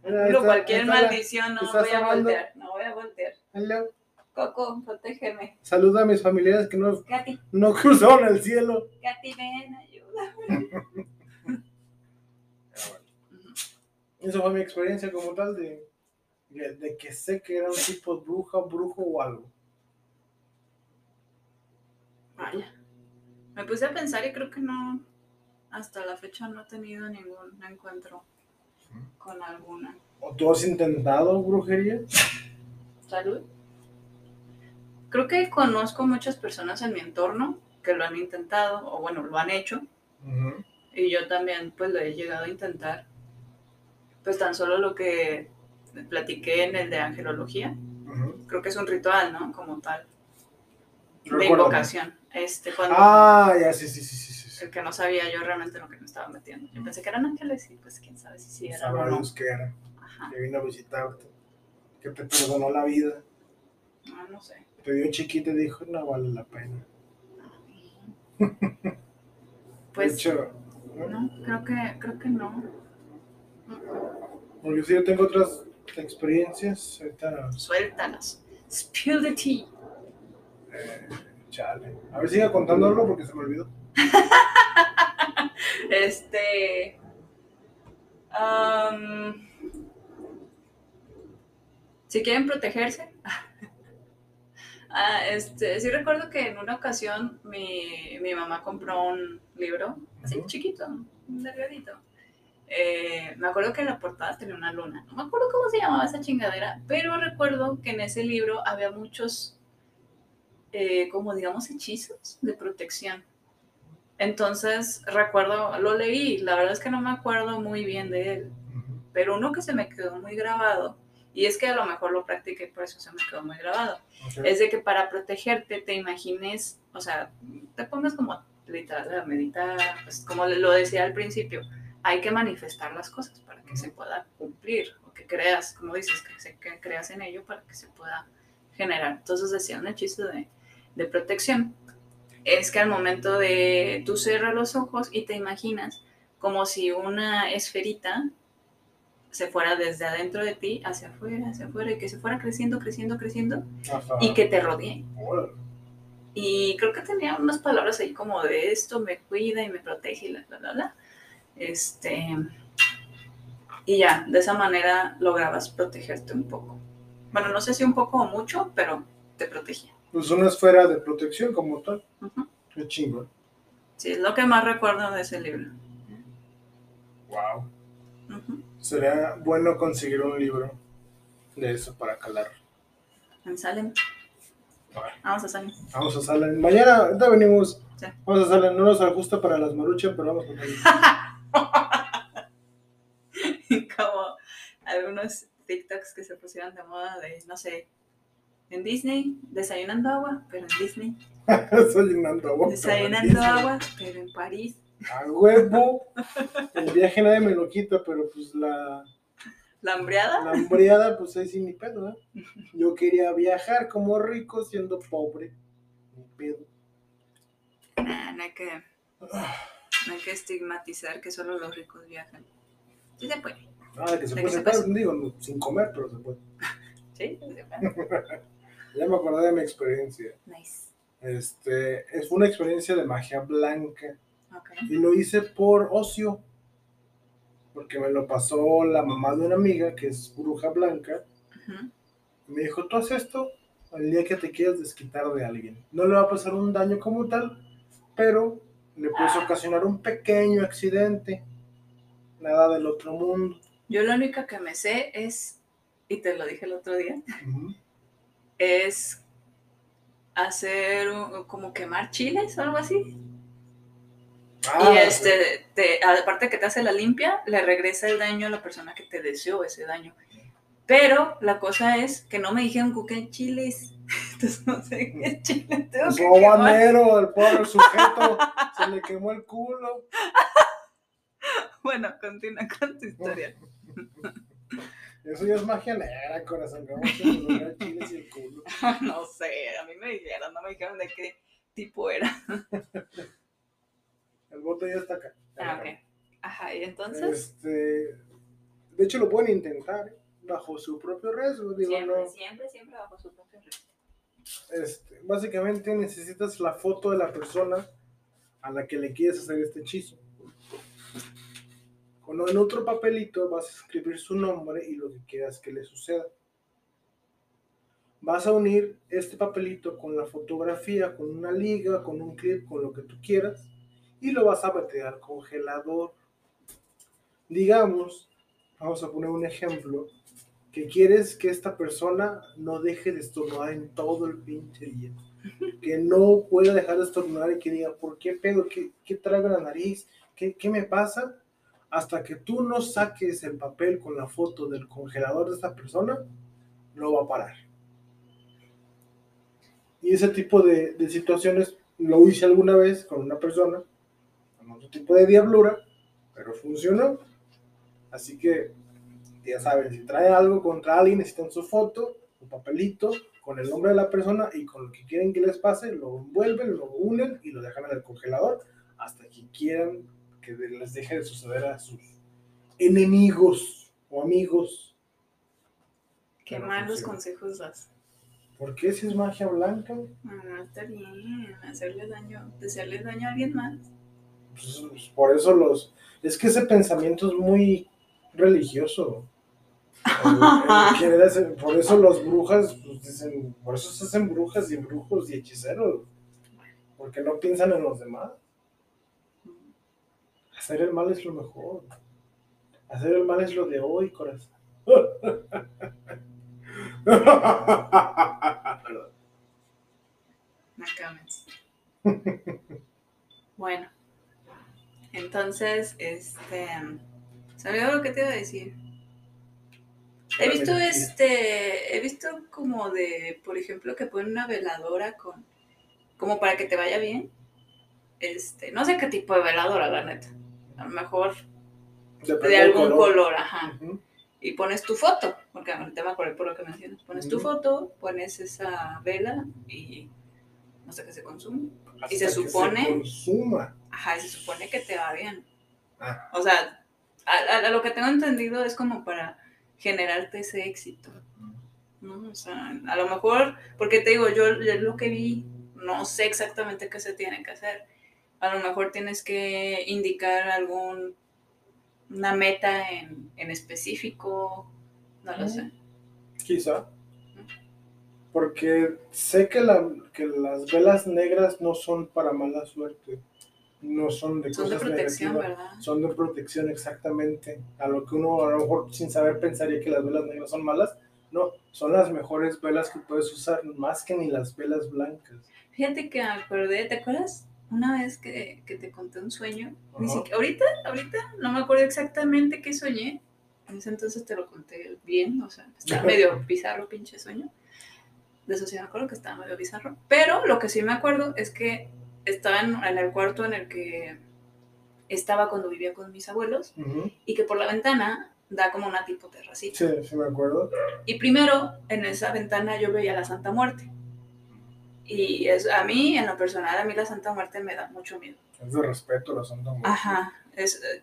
Está- cualquier maldición, no voy a voltear, no voy a voltear. Hello. Coco, protégeme. Saluda a mis familiares que no, Katy, no cruzaron el cielo. Katy, ven, ayuda. Esa fue mi experiencia como tal de, de, de que sé que era un tipo de bruja, brujo o algo. Vaya. Me puse a pensar y creo que no, hasta la fecha no he tenido ningún encuentro con alguna. ¿O tú has intentado brujería? Salud. Creo que conozco muchas personas en mi entorno que lo han intentado, o bueno, lo han hecho, y yo también pues lo he llegado a intentar. Pues tan solo lo que platiqué en el de angelología, creo que es un ritual, ¿no? Como tal, de Recuérdame. invocación. Este, cuando Ah, ya, sí, sí, sí, sí. Sí. el que no sabía yo realmente lo que me estaba metiendo. Yo pensé que eran ángeles y pues quién sabe si sí eran Sabrá o no. Dios qué era. Ajá, Que vino a visitarte. Que te perdonó la vida. no, no sé. Te vio chiquita y dijo, no vale la pena. de Pues hecho, ¿no? no, creo que, creo que no. porque si yo tengo otras experiencias, ahorita, Suéltalas. Spill the tea. eh, chale. A ver, siga contándolo porque se me olvidó. Este. am, si quieren protegerse. Ah, este, sí recuerdo que en una ocasión mi, mi mamá compró un libro, así chiquito, un delgadito. Eh, me acuerdo que en la portada tenía una luna. No me acuerdo cómo se llamaba esa chingadera, pero recuerdo que en ese libro había muchos, eh, como digamos, hechizos de protección. Entonces, recuerdo, lo leí, la verdad es que no me acuerdo muy bien de él, pero uno que se me quedó muy grabado, y es que a lo mejor lo practiqué, por eso se me quedó muy grabado, es de que para protegerte te imagines, o sea, te pongas como literal a meditar, pues como lo decía al principio, hay que manifestar las cosas para que se pueda cumplir, o que creas, como dices, que, se- que creas en ello para que se pueda generar. Entonces decía un hechizo de, de protección. Es que al momento de tú cerras los ojos y te imaginas como si una esferita se fuera desde adentro de ti hacia afuera, hacia afuera, y que se fuera creciendo, creciendo, creciendo, Ajá. y que te rodee. Y creo que tenía unas palabras ahí como de esto me cuida y me protege y la, bla, bla, bla. Este, y ya, de esa manera lograbas protegerte un poco. Bueno, no sé si un poco o mucho, pero te protegía. Pues una esfera de protección como tal. Ujú. Qué chingón. Sí, es lo que más recuerdo de ese libro. Wow. Sería bueno conseguir un libro de eso para calar. En Salem. Vamos a Salem. Vamos a Salen. Mañana, ahorita venimos. Sí. Vamos a Salen. No nos ajusta para las maruchas, pero vamos a Salen. como algunos TikToks que se pusieron de moda de, no sé, en Disney, desayunando agua, pero en Disney. Desayunando agua. Desayunando agua, pero en París. A huevo. El viaje nadie me lo quita, pero pues la, ¿La hambreada? La hambreada, pues ahí sí ni pedo, ¿eh? Yo quería viajar como rico siendo pobre. Ni pedo. Nah, no hay que, no hay que estigmatizar que solo los ricos viajan. Sí se puede. Ah, que se ¿De puede, qué se puede, digo, sin comer, pero se puede. Sí se puede. Ya me acordé de mi experiencia. Nice. Este, es una experiencia de magia blanca. Y lo hice por ocio. Porque me lo pasó la mamá de una amiga que es bruja blanca. Me dijo, tú haces esto el día que te quieras desquitar de alguien. No le va a pasar un daño como tal, pero le puedes ocasionar un pequeño accidente. Nada del otro mundo. Yo lo único que me sé es, y te lo dije el otro día, Ujú. Es hacer un- como quemar chiles o algo así. Ah, y este, te, aparte que te hace la limpia, le regresa el daño a la persona que te deseó ese daño. Pero la cosa es que no me dijeron qué chiles. Entonces no sé qué chile tengo Pues que habanero, el pobre sujeto, se le quemó el culo. Bueno, continúa con tu historia. Eso ya es magia negra, corazón. Vamos a chiles y el culo. No sé, a mí me dijeron, no me dijeron de qué tipo era. El bote ya está acá. Ah, ok. Ajá, y entonces, Este, de hecho, lo pueden intentar bajo su propio riesgo. Digo, siempre, no, siempre, siempre bajo su propio riesgo. este, básicamente necesitas la foto de la persona a la que le quieres hacer este hechizo. En otro papelito vas a escribir su nombre y lo que quieras que le suceda. Vas a unir este papelito con la fotografía, con una liga, con un clip, con lo que tú quieras, y lo vas a meter al congelador. Digamos, vamos a poner un ejemplo, que quieres que esta persona no deje de estornudar en todo el pinche día. Que no pueda dejar de estornudar y que diga, ¿por qué pedo? ¿Qué, qué traigo en la nariz? ¿Qué, ¿Qué me pasa? Hasta que tú no saques el papel con la foto del congelador de esta persona, no va a parar. Y ese tipo de, situaciones lo hice alguna vez con una persona, con otro tipo de diablura, pero funcionó. Así que ya saben, si trae algo contra alguien, necesitan su foto, un papelito con el nombre de la persona y con lo que quieren que les pase, lo envuelven, lo unen y lo dejan en el congelador hasta que quieran que les deje de suceder a sus enemigos o amigos. Qué malos consejos das. ¿Por qué si es magia blanca? No, está bien, hacerle daño, desearle daño a alguien más. Pues, pues, por eso los... Es que ese pensamiento es muy religioso. El- el querer hacer- por eso los brujas, pues, dicen, por eso se hacen brujas y brujos y hechiceros. Porque no piensan en los demás. Hacer el mal es lo mejor. Hacer el mal es lo de hoy, corazón. Perdón. Bueno, entonces, este. ¿Se me olvidó lo que te iba a decir? He visto este. He visto como de, por ejemplo, que ponen una veladora con. como para que te vaya bien. Este, no sé qué tipo de veladora, la neta. A lo mejor Depende de algún color, ajá. Y pones tu foto, porque ahorita me acordé por lo que mencionas, pones tu foto, pones esa vela y no sé qué se consume. Hasta se que supone- consuma. Ajá, y se supone que te va bien. Ah. O sea, a, a- a lo que tengo entendido es como para generarte ese éxito. ¿no? O sea, a lo mejor, porque te digo, yo, yo lo que vi, no sé exactamente qué se tiene que hacer. A lo mejor tienes que indicar algún una meta en, en específico, no lo sé. Quizá. Porque sé que, la, que las velas negras no son para mala suerte. No son de Son de cosas protección, negativas. ¿verdad? Son de protección exactamente. A lo que uno a lo mejor sin saber pensaría que las velas negras son malas. No, son las mejores velas que puedes usar, más que ni las velas blancas. Fíjate que acordé, ¿te acuerdas? Una vez que, que te conté un sueño, ni siquiera, ahorita, ahorita no me acuerdo exactamente qué soñé. En ese entonces te lo conté bien, o sea, estaba medio bizarro pinche sueño. De eso sí me acuerdo que estaba medio bizarro. Pero lo que sí me acuerdo es que estaba en, en el cuarto en el que estaba cuando vivía con mis abuelos y que por la ventana da como una tipo terracita. Sí, sí me acuerdo. Y primero, en esa ventana yo veía la Santa Muerte. Y es, a mí, en lo personal, a mí la Santa Muerte me da mucho miedo. Es de respeto la Santa Muerte. Ajá, es, eh,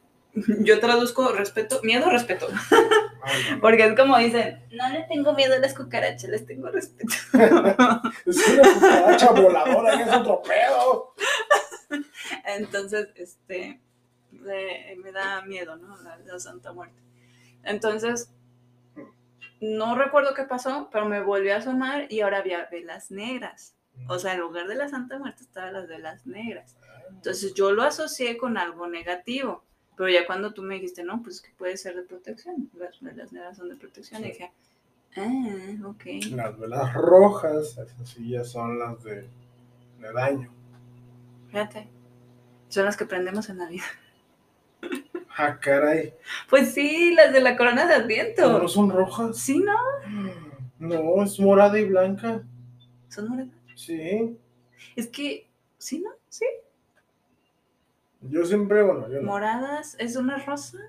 yo traduzco respeto, miedo, respeto. Ay, no. Porque es como dicen, no le tengo miedo a las cucarachas, les tengo respeto. Es una cucaracha voladora, que es otro pedo. Entonces, este, me da miedo, ¿no? La, la Santa Muerte. Entonces, no recuerdo qué pasó, pero me volvió a sonar y ahora había velas negras. O sea, en lugar de la Santa Muerte estaban las velas negras. Entonces yo lo asocié con algo negativo. Pero ya cuando tú me dijiste, no, pues que puede ser de protección. Las velas negras son de protección. Y dije, ah, ok. Las velas rojas, esas sí ya son las de, de daño. Fíjate. Son las que prendemos en Navidad. Ah, caray. Pues sí, las de la corona de ¿No Adviento. son rojas? Sí, ¿no? No, es morada y blanca. Son moradas. Sí. Es que, sí, ¿no? Sí. Yo siempre, bueno, yo no. Moradas, ¿es una rosa?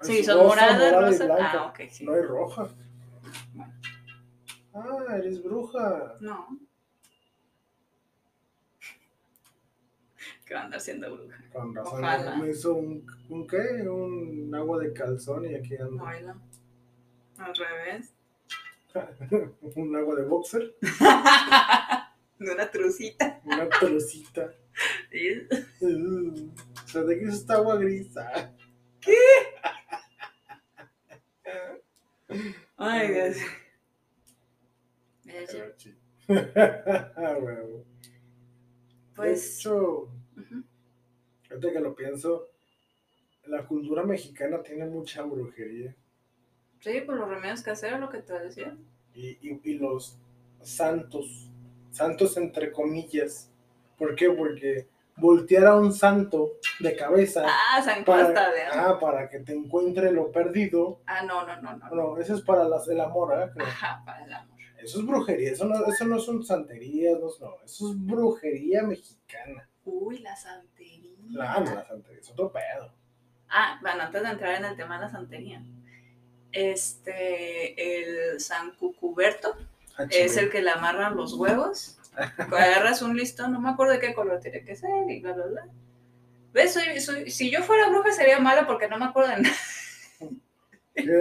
Es Sí, son rosa, moradas, morada y rosa. blanca. Ah, ok, sí. No hay roja. Bueno. Ah, eres bruja. No. Que va a andar siendo bruja. Con razón. Ojalá. Me hizo un, un qué? Un agua de calzón y aquí ando. Oílo. Al revés. un agua de boxer. De una trucita. Una trocita. ¿Sí? Uh, o sea, ¿de qué es esta agua gris? Ah. Ay, Dios. Ah, huevo. de Pues. hecho, ahorita que lo pienso, la cultura mexicana tiene mucha brujería. Sí, por los remedios caseros, lo que te decía. Y, y, y los santos, santos entre comillas. ¿Por qué? Porque voltear a un santo de cabeza Ah, San Costa de. ah, para que te encuentre lo perdido. Ah, no, no, no, no. No, eso es para las, el amor, ¿ah? Creo. Ajá, para el amor. Eso es brujería, eso no, eso no son santerías, no, no, eso es brujería mexicana. Uy, la santería. Claro, la santería es otro pedo. Ah, bueno, antes de entrar en el tema de la santería. Este, el San Cucuberto Ah, es el que le amarran los huevos. Agarras un listón, no me acuerdo de qué color tiene que ser y bla, bla, bla. ¿Ves? Soy- soy- si yo fuera bruja sería mala porque no me acuerdo de nada.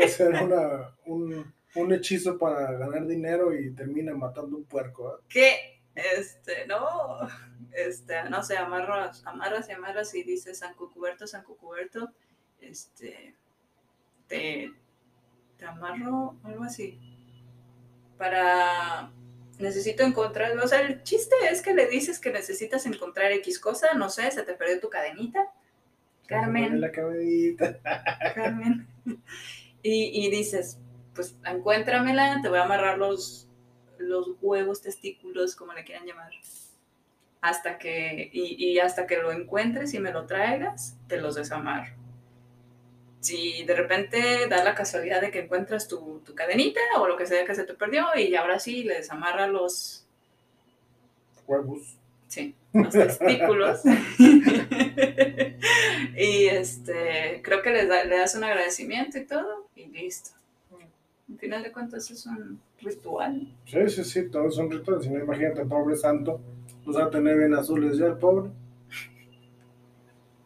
Hacer una, un, un hechizo para ganar dinero y termina matando un puerco. ¿ah? Que, este, no, este, no sé, amarras, amarras y amarras y dices San Cucuberto, San Cucuberto, este, te, te amarro, algo así, para, necesito encontrar, o sea, el chiste es que le dices que necesitas encontrar X cosa, no sé, se te perdió tu cadenita, Carmen. la cabellita. Carmen, y, y dices, pues encuéntramela, te voy a amarrar los, los huevos, testículos, como le quieran llamar. Hasta que, y, y hasta que lo encuentres y me lo traigas, te los desamarro. Si de repente da la casualidad de que encuentras tu, tu cadenita o lo que sea que se te perdió y ahora sí le desamarra los, Huevos. Sí, los testículos. y este, creo que les da- le das un agradecimiento y todo, y listo. Al final de cuentas es un ritual. Sí, sí, sí, todos son rituales. Si no, imagínate, pobre santo, los va a tener bien azules ya el pobre.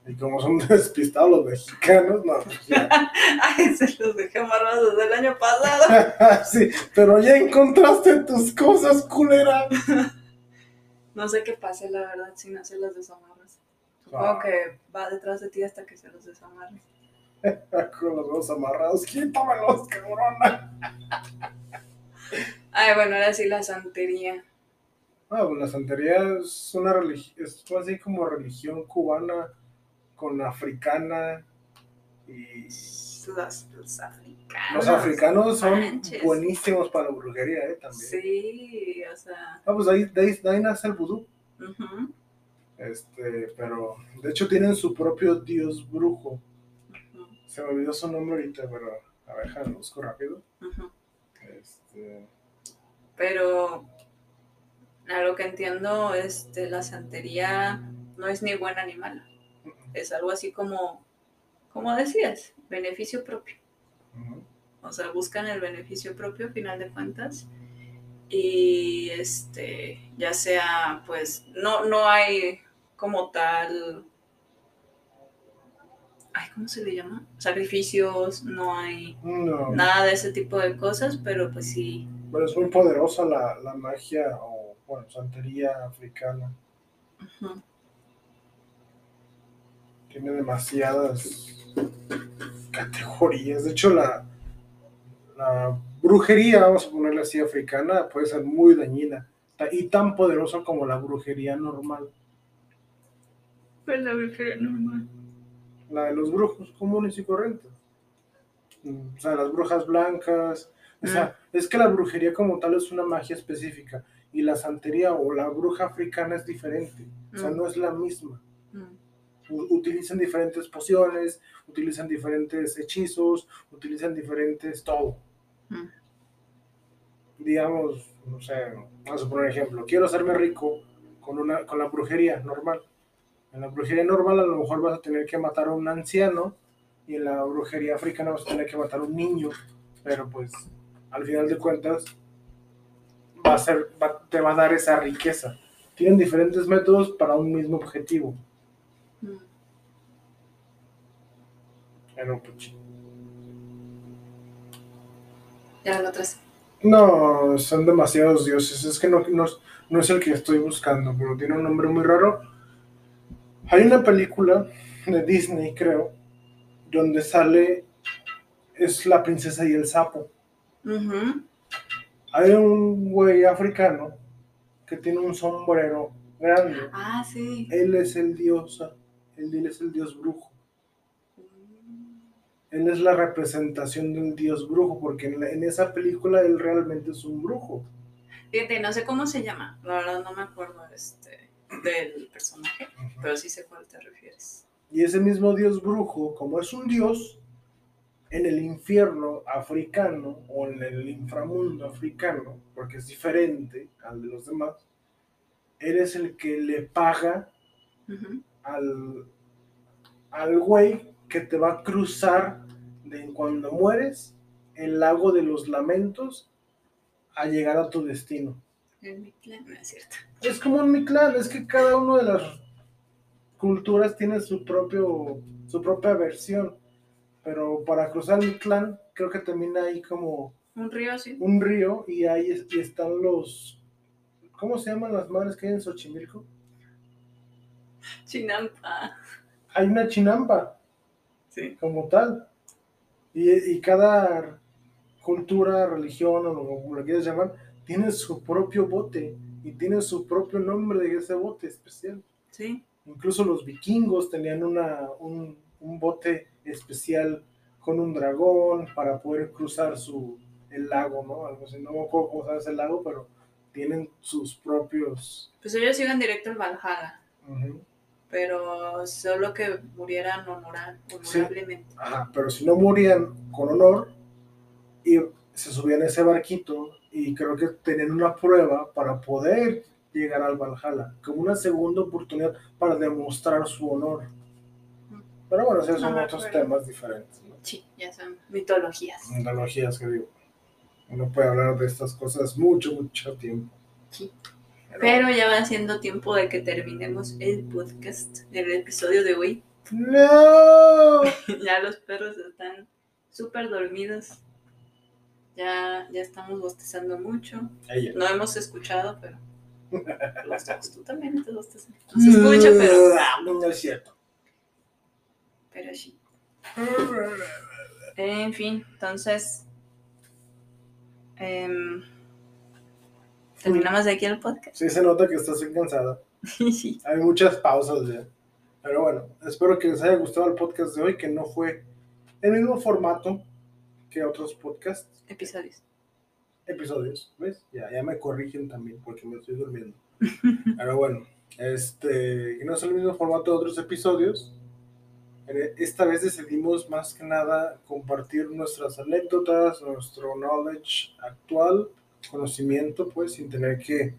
Y como son despistados los mexicanos, no, pues ya. Ay, se los dejé amarrados desde el año pasado. sí, pero ya encontraste tus cosas, culera. No sé qué pase, la verdad, si no se los desamarras. Supongo Ah. que va detrás de ti hasta que se los desamarres. Con los dos amarrados, quítamelos, cabrona. Ay, bueno, ahora sí la santería. Ah, pues la santería es una religión, es así como religión cubana con africana y Los, los africanos. los africanos son manches. buenísimos para la brujería, ¿eh? También. Sí, o sea. Ah, pues ahí, de ahí, de ahí nace el vudú. ujú, Este, pero de hecho tienen su propio dios brujo. Se me olvidó su nombre ahorita, pero a ver, déjame, lo busco rápido. ujú. Este, Pero a lo que entiendo, este, la santería no es ni buena ni mala. Es algo así como, como decías, beneficio propio. O sea, buscan el beneficio propio, final de cuentas. Y este, ya sea, pues, no, no hay como tal. Ay, ¿cómo se le llama? Sacrificios, no hay No, nada de ese tipo de cosas, pero pues sí. pero es muy poderosa la, la magia o, bueno, santería africana. Tiene demasiadas categorías. De hecho, la, la brujería, vamos a ponerla así, africana, puede ser muy dañina y tan poderosa como la brujería normal. Pues la brujería normal. La de los brujos comunes y corrientes. Mm, O sea, las brujas blancas. O sea, es que la brujería como tal es una magia específica y la santería o la bruja africana es diferente. O sea, Mm. no es la misma. U- utilizan diferentes pociones, utilizan diferentes hechizos, utilizan diferentes todo. mm, Digamos, no sé, vamos a poner un ejemplo, quiero hacerme rico con, una, con la brujería normal. En la brujería normal a lo mejor vas a tener que matar a un anciano y en la brujería africana vas a tener que matar a un niño, pero pues al final de cuentas va a ser, va- te va a dar esa riqueza. Tienen diferentes métodos para un mismo objetivo. Mm. Pues, Ya lo. No, son demasiados dioses. Es que no, no, no es el que estoy buscando, pero tiene un nombre muy raro. Hay una película de Disney, creo, donde sale es la princesa y el sapo. Hay un güey africano que tiene un sombrero grande. Ah, sí. Él es el dios, él es el dios brujo. Él es la representación del dios brujo, porque en, la- en esa película él realmente es un brujo. Fíjate, no sé cómo se llama. La verdad no me acuerdo este, del personaje, pero sí sé cuál te refieres. Y ese mismo dios brujo, como es un dios, en el infierno africano o en el inframundo africano, porque es diferente al de los demás, eres el que le paga Ujú, al, al güey que te va a cruzar de cuando mueres el lago de los lamentos a llegar a tu destino. En mi clan, no es cierto. Es como un Mictlán, es que cada una de las culturas tiene su propio su propia versión. Pero para cruzar el Mictlán, creo que también hay como Un río un río y ahí están los ¿cómo se llaman las madres que hay en Xochimilco? Chinampa. Hay una chinampa Sí. como tal. Y, y cada cultura, religión o lo- como lo quieras llamar, tiene su propio bote y tiene su propio nombre de ese bote especial. Sí. Incluso los vikingos tenían una, un, un bote especial con un dragón para poder cruzar su, el lago, ¿no? Algo así. No me acuerdo cómo se llama ese lago, pero tienen sus propios... Pues ellos iban directo al Valhalla, Ujú. Pero solo que murieran Sí. honorablemente. Ajá, pero si no morían con honor, y se subían a ese barquito y creo que tenían una prueba para poder llegar al Valhalla, como una segunda oportunidad para demostrar su honor. Pero bueno, esos son otros acuerdo. temas diferentes. ¿no? Sí, ya son mitologías. Analogías que digo. Uno puede hablar de estas cosas mucho, mucho tiempo. Sí. Pero, ya va siendo tiempo de que terminemos el podcast, el episodio de hoy. ¡No! ya los perros están súper dormidos. Ya, ya estamos bostezando mucho. Ella. No hemos escuchado, pero los tú también estás bostezando. No se escucha, pero, No es cierto. pero sí. En fin, entonces. em, terminamos de aquí el podcast. Sí se nota que estás cansada. sí. Hay muchas pausas ya. Pero bueno, espero que les haya gustado el podcast de hoy, que no fue el mismo formato que otros podcasts, Episodios. episodios. ¿Ves? Ya, ya me corrigen también porque me estoy durmiendo. Pero bueno, este, que no es el mismo formato de otros episodios. Eh, Esta vez decidimos más que nada compartir nuestras anécdotas, nuestro knowledge actual, conocimiento, pues, sin tener que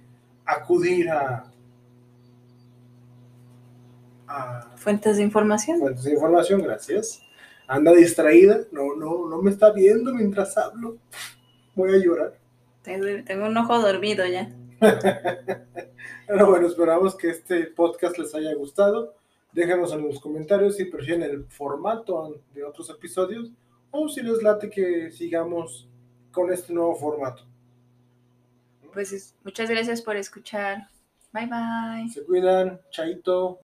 acudir a, a Fuentes de información. fuentes de información, gracias. anda distraída, no, no, no me está viendo mientras hablo. Voy a llorar. Tengo, tengo un ojo dormido ya. Pero bueno, esperamos que este podcast les haya gustado. Déjanos en los comentarios si prefieren el formato de otros episodios o si les late que sigamos con este nuevo formato. Pues es- muchas gracias por escuchar. Bye bye. Se cuidan, chaito.